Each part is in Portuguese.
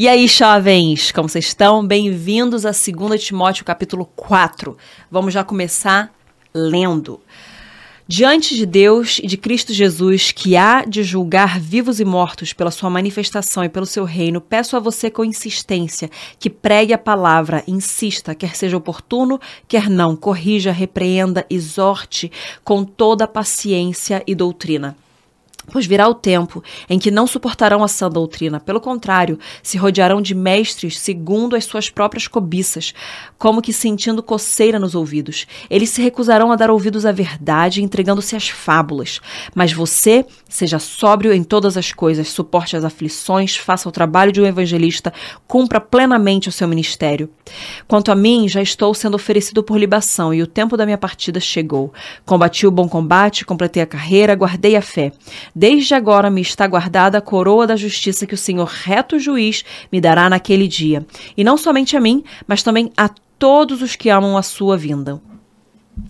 E aí, jovens, como vocês estão? Bem-vindos a 2 Timóteo, capítulo 4. Vamos já começar lendo. Diante de Deus e de Cristo Jesus, que há de julgar vivos e mortos pela sua manifestação e pelo seu reino, peço a você com insistência que pregue a palavra, insista, quer seja oportuno, quer não, corrija, repreenda, exorte com toda paciência e doutrina. Pois virá o tempo em que não suportarão a sã doutrina, pelo contrário, se rodearão de mestres segundo as suas próprias cobiças, como que sentindo coceira nos ouvidos. Eles se recusarão a dar ouvidos à verdade, entregando-se às fábulas. Mas você, seja sóbrio em todas as coisas, suporte as aflições, faça o trabalho de um evangelista, cumpra plenamente o seu ministério. Quanto a mim, já estou sendo oferecido por libação e o tempo da minha partida chegou. Combati o bom combate, completei a carreira, guardei a fé. Desde agora me está guardada a coroa da justiça que o Senhor reto juiz me dará naquele dia. E não somente a mim, mas também a todos os que amam a sua vinda.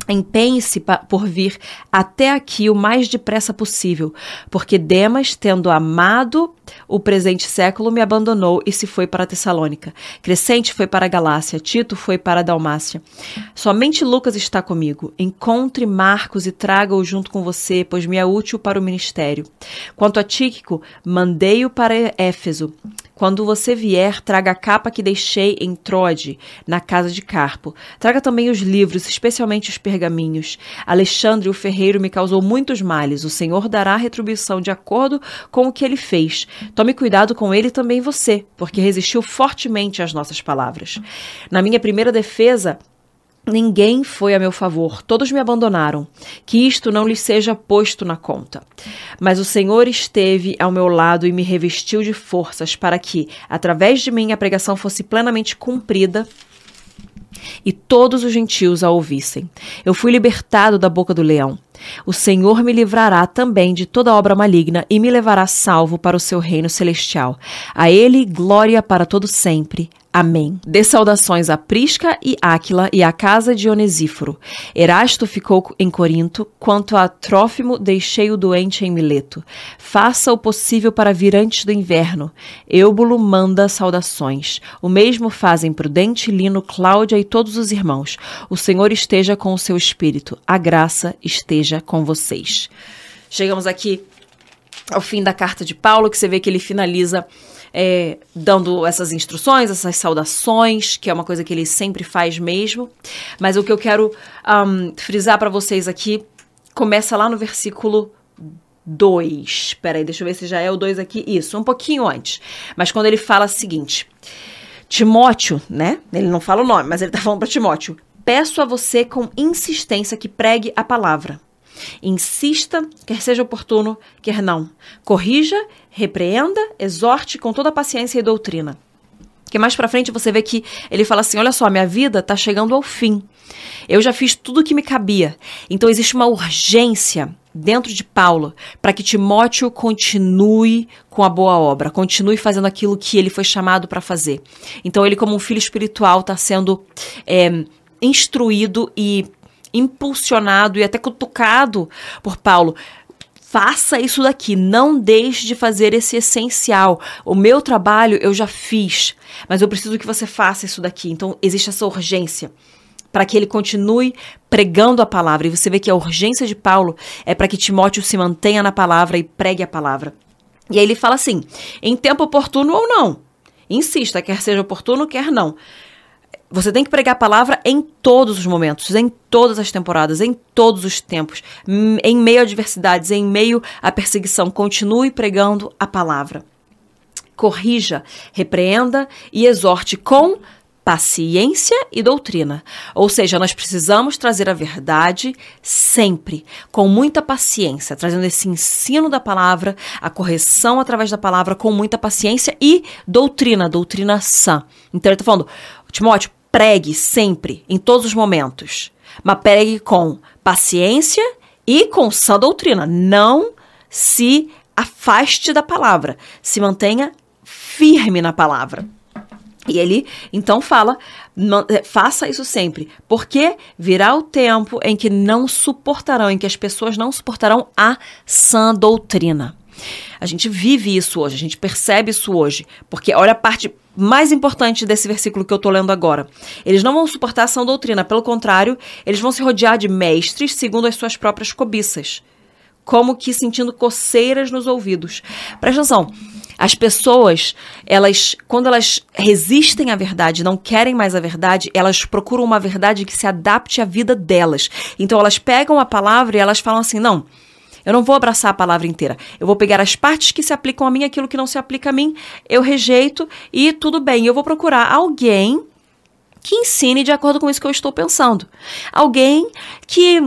Empenhe-se por vir até aqui o mais depressa possível, porque Demas, tendo amado o presente século, me abandonou e se foi para Tessalônica. Crescente foi para a Galácia, Tito foi para a Dalmácia. Somente Lucas está comigo. Encontre Marcos e traga-o junto com você, pois me é útil para o ministério. Quanto a Tíquico, mandei-o para Éfeso. Quando você vier, traga a capa que deixei em Trode, na casa de Carpo. Traga também os livros, especialmente os pergaminhos. Alexandre, o ferreiro, me causou muitos males. O Senhor dará retribuição de acordo com o que ele fez. Tome cuidado com ele também você, porque resistiu fortemente às nossas palavras. Na minha primeira defesa, Ninguém foi a meu favor, todos me abandonaram. Que isto não lhes seja posto na conta. Mas o Senhor esteve ao meu lado e me revestiu de forças para que, através de mim, a pregação fosse plenamente cumprida e todos os gentios a ouvissem. Eu fui libertado da boca do leão. O Senhor me livrará também de toda obra maligna e me levará salvo para o seu reino celestial. A ele glória para todo sempre. Amém. Dê saudações a Prisca e Áquila e à casa de Onesíforo. Erasto ficou em Corinto, quanto a Trófimo deixei o doente em Mileto. Faça o possível para vir antes do inverno. Eubulo manda saudações. O mesmo fazem Prudente, Lino, Cláudia e todos os irmãos. O Senhor esteja com o seu espírito. A graça esteja com vocês. Chegamos aqui ao fim da carta de Paulo, que você vê que ele finaliza é, dando essas instruções, essas saudações, que é uma coisa que ele sempre faz mesmo. Mas o que eu quero um, frisar para vocês aqui começa lá no versículo 2. Peraí, deixa eu ver se já é o 2 aqui. Isso, um pouquinho antes. Mas quando ele fala o seguinte: Timóteo, né? Ele não fala o nome, mas ele tá falando para Timóteo. Peço a você com insistência que pregue a palavra. Insista, quer seja oportuno, quer não. Corrija repreenda, exorte com toda paciência e doutrina. Que mais para frente você vê que ele fala assim: olha só, minha vida está chegando ao fim. Eu já fiz tudo o que me cabia. Então existe uma urgência dentro de Paulo para que Timóteo continue com a boa obra, continue fazendo aquilo que ele foi chamado para fazer. Então ele, como um filho espiritual, está sendo é, instruído e impulsionado e até cutucado por Paulo faça isso daqui, não deixe de fazer esse essencial. O meu trabalho eu já fiz, mas eu preciso que você faça isso daqui. Então existe essa urgência para que ele continue pregando a palavra. E você vê que a urgência de Paulo é para que Timóteo se mantenha na palavra e pregue a palavra. E aí ele fala assim: em tempo oportuno ou não. Insista, quer seja oportuno, quer não. Você tem que pregar a palavra em todos os momentos, em todas as temporadas, em todos os tempos, em meio a adversidades, em meio à perseguição. Continue pregando a palavra. Corrija, repreenda e exorte com paciência e doutrina. Ou seja, nós precisamos trazer a verdade sempre, com muita paciência, trazendo esse ensino da palavra, a correção através da palavra, com muita paciência e doutrina, doutrina sã. Então ele está falando, Timóteo, pregue sempre, em todos os momentos, mas pregue com paciência e com sã doutrina. Não se afaste da palavra, se mantenha firme na palavra. E ele então fala: é, faça isso sempre, porque virá o tempo em que não suportarão, em que as pessoas não suportarão a sã doutrina. A gente vive isso hoje, a gente percebe isso hoje. Porque olha a parte mais importante desse versículo que eu tô lendo agora. Eles não vão suportar a sã doutrina, pelo contrário, eles vão se rodear de mestres segundo as suas próprias cobiças. Como que sentindo coceiras nos ouvidos. Presta atenção. As pessoas, elas, quando elas resistem à verdade, não querem mais a verdade, elas procuram uma verdade que se adapte à vida delas. Então elas pegam a palavra e elas falam assim: não, eu não vou abraçar a palavra inteira. Eu vou pegar as partes que se aplicam a mim, aquilo que não se aplica a mim, eu rejeito e tudo bem. Eu vou procurar alguém que ensine de acordo com isso que eu estou pensando. Alguém que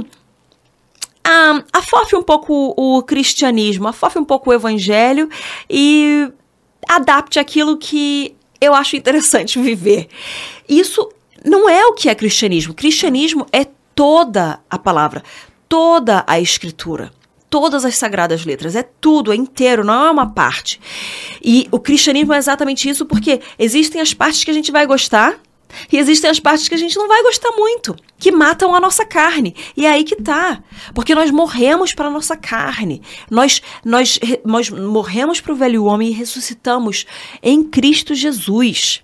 ah, afofe um pouco o cristianismo, afofe um pouco o evangelho e adapte aquilo que eu acho interessante viver. Isso não é o que é cristianismo. Cristianismo é toda a palavra, toda a escritura todas as sagradas letras, é tudo, é inteiro, não é uma parte. E o cristianismo é exatamente isso porque existem as partes que a gente vai gostar e existem as partes que a gente não vai gostar muito, que matam a nossa carne. E é aí que tá. Porque nós morremos para a nossa carne. Nós, nós, nós morremos para o velho homem e ressuscitamos em Cristo Jesus.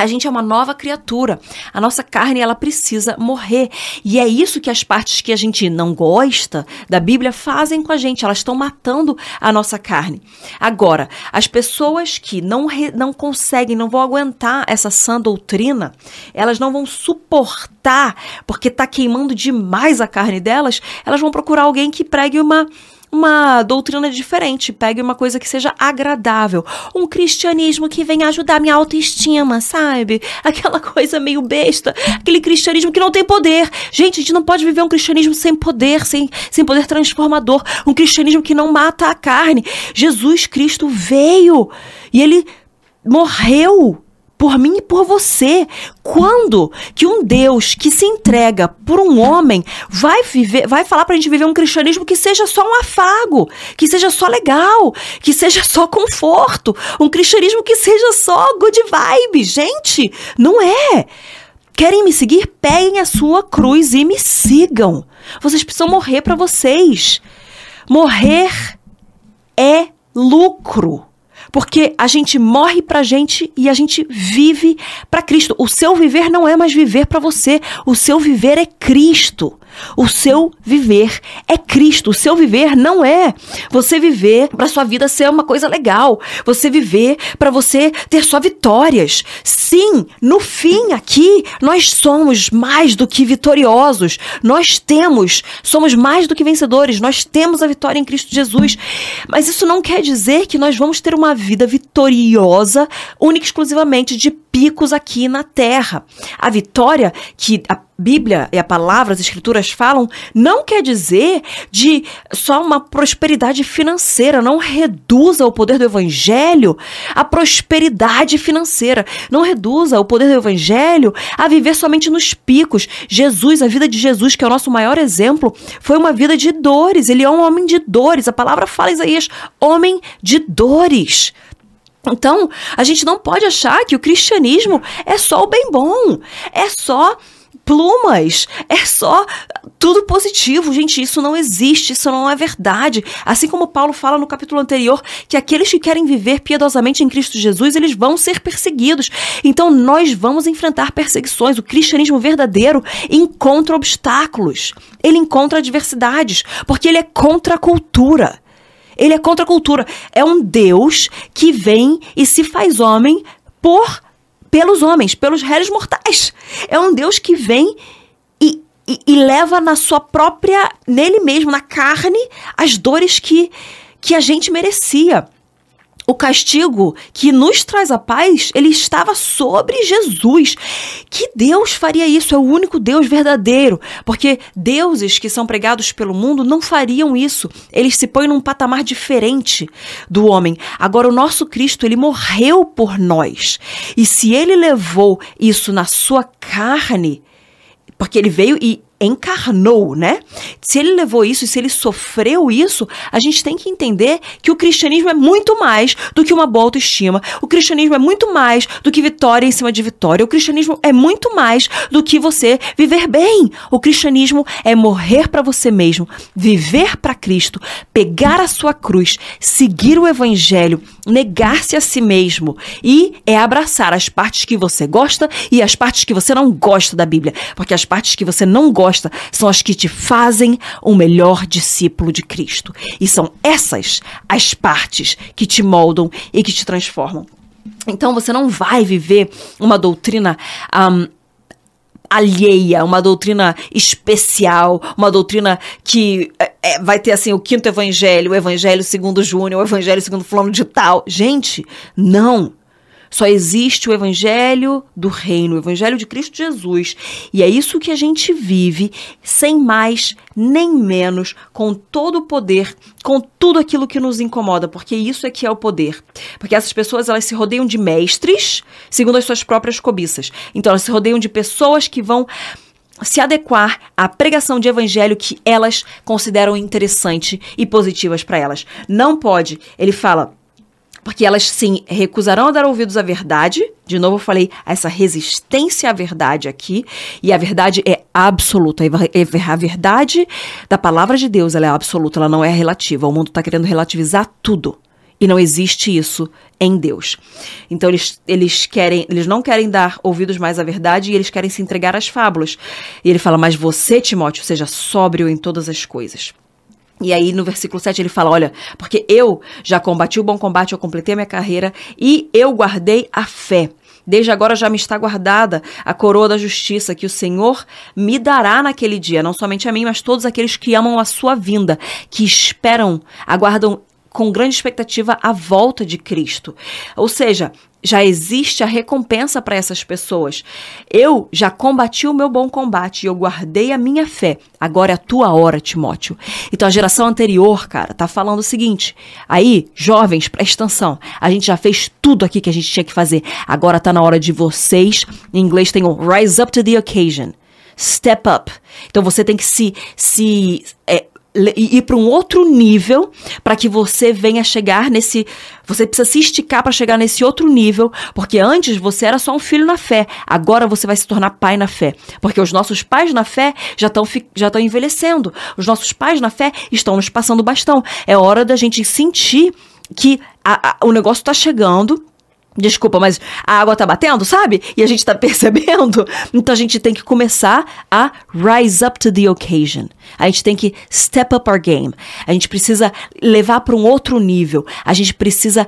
A gente é uma nova criatura. A nossa carne, ela precisa morrer. E é isso que as partes que a gente não gosta da Bíblia fazem com a gente. Elas estão matando a nossa carne. Agora, as pessoas que não, re, não conseguem, não vão aguentar essa sã doutrina, elas não vão suportar, porque está queimando demais a carne delas, elas vão procurar alguém que pregue uma uma doutrina diferente, pegue uma coisa que seja agradável, um cristianismo que venha ajudar minha autoestima, sabe? Aquela coisa meio besta, aquele cristianismo que não tem poder. Gente, a gente não pode viver um cristianismo sem poder, sem, sem poder transformador, um cristianismo que não mata a carne. Jesus Cristo veio e ele morreu por mim e por você. Quando que um Deus que se entrega por um homem vai viver, vai falar pra gente viver um cristianismo que seja só um afago, que seja só legal, que seja só conforto, um cristianismo que seja só good vibe, gente, não é. Querem me seguir? Peguem a sua cruz e me sigam. Vocês precisam morrer para vocês. Morrer é lucro. Porque a gente morre pra gente e a gente vive para Cristo. O seu viver não é mais viver para você, o seu viver é Cristo. O seu viver é Cristo. O seu viver não é você viver para sua vida ser uma coisa legal. Você viver para você ter só vitórias. Sim, no fim aqui nós somos mais do que vitoriosos. Nós temos, somos mais do que vencedores. Nós temos a vitória em Cristo Jesus. Mas isso não quer dizer que nós vamos ter uma vida vitoriosa única e exclusivamente de picos aqui na terra. A vitória que a Bíblia e a palavra, as escrituras falam, não quer dizer de só uma prosperidade financeira. Não reduza o poder do evangelho à prosperidade financeira. Não reduza o poder do evangelho a viver somente nos picos. Jesus, a vida de Jesus, que é o nosso maior exemplo, foi uma vida de dores. Ele é um homem de dores. A palavra fala Isaías, homem de dores. Então, a gente não pode achar que o cristianismo é só o bem bom, é só plumas. É só tudo positivo. Gente, isso não existe, isso não é verdade. Assim como Paulo fala no capítulo anterior que aqueles que querem viver piedosamente em Cristo Jesus, eles vão ser perseguidos. Então nós vamos enfrentar perseguições. O cristianismo verdadeiro encontra obstáculos. Ele encontra adversidades, porque ele é contra a cultura. Ele é contra a cultura. É um Deus que vem e se faz homem por pelos homens, pelos réis mortais. É um Deus que vem e, e, e, leva na sua própria, nele mesmo, na carne, as dores que, que a gente merecia o castigo que nos traz a paz, ele estava sobre Jesus. Que Deus faria isso? É o único Deus verdadeiro. Porque deuses que são pregados pelo mundo não fariam isso. Eles se põem num patamar diferente do homem. Agora, o nosso Cristo, ele morreu por nós. E se ele levou isso na sua carne, porque ele veio e encarnou, né? Se ele levou isso se ele sofreu isso, a gente tem que entender que o cristianismo é muito mais do que uma boa autoestima. O cristianismo é muito mais do que vitória em cima de vitória. O cristianismo é muito mais do que você viver bem. O cristianismo é morrer para você mesmo, viver para Cristo, pegar a sua cruz, seguir o evangelho, negar-se a si mesmo e é abraçar as partes que você gosta e as partes que você não gosta da Bíblia, porque as partes que você não gosta são as que te fazem um melhor discípulo de Cristo. E são essas as partes que te moldam e que te transformam. Então você não vai viver uma doutrina um, alheia, uma doutrina especial, uma doutrina que é, é, vai ter assim o quinto evangelho, o evangelho segundo Júnior, o evangelho segundo fulano de tal. Gente, não. Só existe o evangelho do reino, o evangelho de Cristo Jesus. E é isso que a gente vive, sem mais nem menos, com todo o poder, com tudo aquilo que nos incomoda, porque isso é que é o poder. Porque essas pessoas, elas se rodeiam de mestres, segundo as suas próprias cobiças. Então, elas se rodeiam de pessoas que vão se adequar à pregação de evangelho que elas consideram interessante e positivas para elas. Não pode. Ele fala porque elas sim recusarão a dar ouvidos à verdade. De novo, eu falei essa resistência à verdade aqui. E a verdade é absoluta. A verdade da palavra de Deus ela é absoluta, ela não é relativa. O mundo está querendo relativizar tudo. E não existe isso em Deus. Então eles, eles querem, eles não querem dar ouvidos mais à verdade e eles querem se entregar às fábulas. E ele fala: "Mas você, Timóteo, seja sóbrio em todas as coisas." E aí no versículo 7 ele fala: Olha, porque eu já combati o bom combate, eu completei a minha carreira e eu guardei a fé. Desde agora já me está guardada a coroa da justiça que o Senhor me dará naquele dia, não somente a mim, mas todos aqueles que amam a sua vinda, que esperam, aguardam com grande expectativa a volta de Cristo. Ou seja, já existe a recompensa para essas pessoas. Eu já combati o meu bom combate e eu guardei a minha fé. Agora é a tua hora, Timóteo. Então a geração anterior, cara, tá falando o seguinte: aí, jovens, presta atenção. A gente já fez tudo aqui que a gente tinha que fazer. Agora tá na hora de vocês. Em inglês tem o rise up to the occasion. Step up. Então você tem que se, se é, ir para um outro nível para que você venha chegar nesse. Você precisa se esticar para chegar nesse outro nível, porque antes você era só um filho na fé, agora você vai se tornar pai na fé, porque os nossos pais na fé já estão já estão envelhecendo, os nossos pais na fé estão nos passando bastão. É hora da gente sentir que a, a, o negócio está chegando Desculpa, mas a água tá batendo, sabe? E a gente tá percebendo. Então a gente tem que começar a rise up to the occasion. A gente tem que step up our game. A gente precisa levar para um outro nível. A gente precisa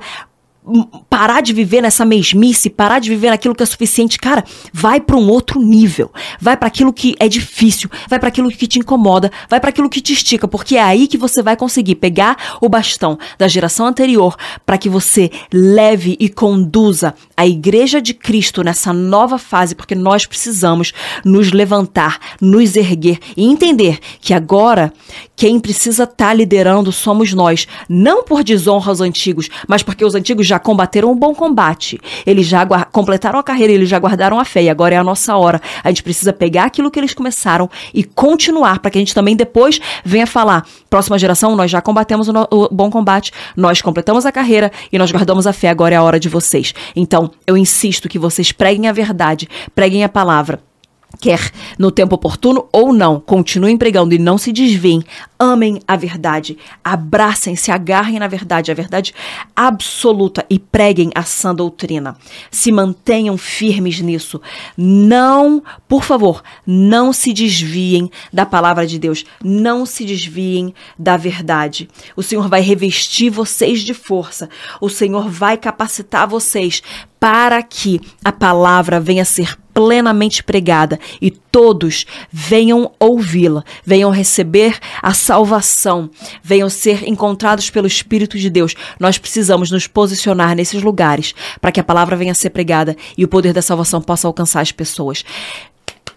parar de viver nessa mesmice, parar de viver naquilo que é suficiente, cara, vai para um outro nível. Vai para aquilo que é difícil, vai para aquilo que te incomoda, vai para aquilo que te estica, porque é aí que você vai conseguir pegar o bastão da geração anterior para que você leve e conduza a igreja de Cristo nessa nova fase, porque nós precisamos nos levantar, nos erguer e entender que agora quem precisa estar tá liderando somos nós, não por desonra aos antigos, mas porque os antigos já combateram um bom combate. Eles já completaram a carreira, eles já guardaram a fé e agora é a nossa hora. A gente precisa pegar aquilo que eles começaram e continuar para que a gente também depois venha falar: próxima geração, nós já combatemos o, o bom combate, nós completamos a carreira e nós guardamos a fé, agora é a hora de vocês. Então, eu insisto que vocês preguem a verdade, preguem a palavra quer no tempo oportuno ou não, continuem pregando e não se desviem. Amem a verdade, abracem, se agarrem na verdade, a verdade absoluta e preguem a sã doutrina. Se mantenham firmes nisso. Não, por favor, não se desviem da palavra de Deus, não se desviem da verdade. O Senhor vai revestir vocês de força. O Senhor vai capacitar vocês para que a palavra venha a ser plenamente pregada e todos venham ouvi-la, venham receber a salvação, venham ser encontrados pelo Espírito de Deus. Nós precisamos nos posicionar nesses lugares para que a palavra venha a ser pregada e o poder da salvação possa alcançar as pessoas.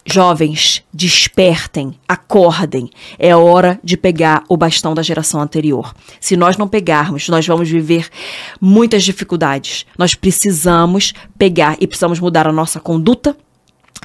Jovens, despertem, acordem. É hora de pegar o bastão da geração anterior. Se nós não pegarmos, nós vamos viver muitas dificuldades. Nós precisamos pegar e precisamos mudar a nossa conduta,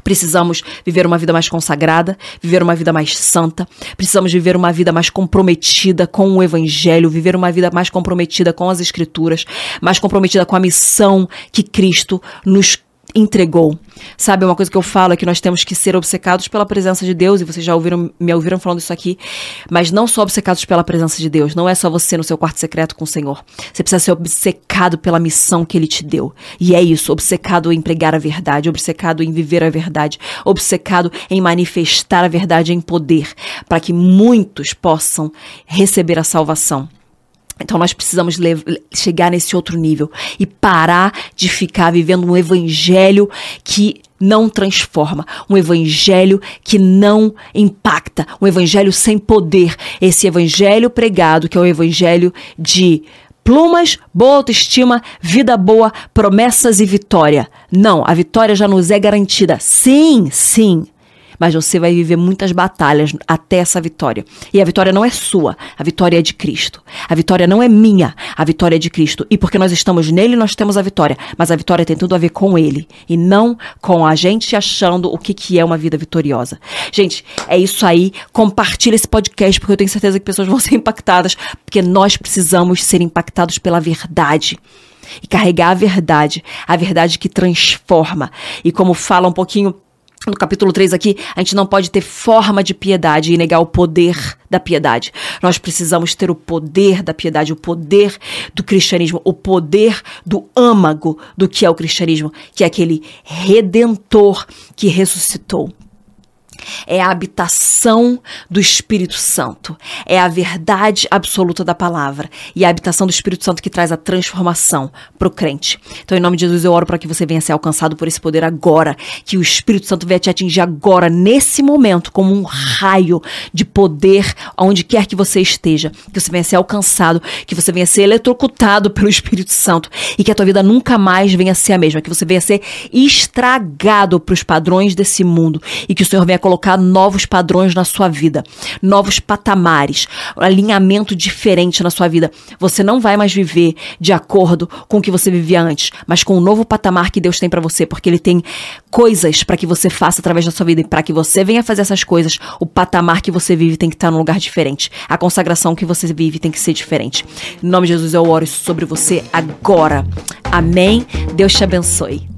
Precisamos viver uma vida mais consagrada, viver uma vida mais santa, precisamos viver uma vida mais comprometida com o Evangelho, viver uma vida mais comprometida com as Escrituras, mais comprometida com a missão que Cristo nos entregou. Sabe, uma coisa que eu falo é que nós temos que ser obcecados pela presença de Deus, e vocês já ouviram, me ouviram falando isso aqui, mas não só obcecados pela presença de Deus, não é só você no seu quarto secreto com o Senhor. Você precisa ser obcecado pela missão que ele te deu. E é isso, obcecado em pregar a verdade, obcecado em viver a verdade, obcecado em manifestar a verdade em poder, para que muitos possam receber a salvação. Então nós precisamos chegar nesse outro nível e parar de ficar vivendo um evangelho que não transforma, um evangelho que não impacta, um evangelho sem poder. Esse evangelho pregado, que é o evangelho de plumas, boa autoestima, vida boa, promessas e vitória. Não, a vitória já nos é garantida. Sim, sim mas você vai viver muitas batalhas até essa vitória. E a vitória não é sua, a vitória é de Cristo. A vitória não é minha, a vitória é de Cristo. E porque nós estamos nele, nós temos a vitória. Mas a vitória tem tudo a ver com ele e não com a gente achando o que, que é uma vida vitoriosa. Gente, é isso aí. Compartilha esse podcast porque eu tenho certeza que pessoas vão ser impactadas, porque nós precisamos ser impactados pela verdade e carregar a verdade, a verdade que transforma. E como fala um pouquinho no capítulo 3 aqui, a gente não pode ter forma de piedade e negar o poder da piedade. Nós precisamos ter o poder da piedade, o poder do cristianismo, o poder do âmago do que é o cristianismo, que é aquele redentor que ressuscitou é a habitação do Espírito Santo, é a verdade absoluta da palavra. E a habitação do Espírito Santo que traz a transformação para o crente. Então, em nome de Jesus, eu oro para que você venha ser alcançado por esse poder agora, que o Espírito Santo venha te atingir agora, nesse momento, como um raio de poder, onde quer que você esteja, que você venha ser alcançado, que você venha ser eletrocutado pelo Espírito Santo. E que a tua vida nunca mais venha ser a mesma, que você venha ser estragado para os padrões desse mundo. E que o Senhor venha colocar novos padrões na sua vida, novos patamares, alinhamento diferente na sua vida. Você não vai mais viver de acordo com o que você vivia antes, mas com o novo patamar que Deus tem para você, porque Ele tem coisas para que você faça através da sua vida e para que você venha fazer essas coisas, o patamar que você vive tem que estar num lugar diferente. A consagração que você vive tem que ser diferente. Em nome de Jesus, eu oro sobre você agora. Amém. Deus te abençoe.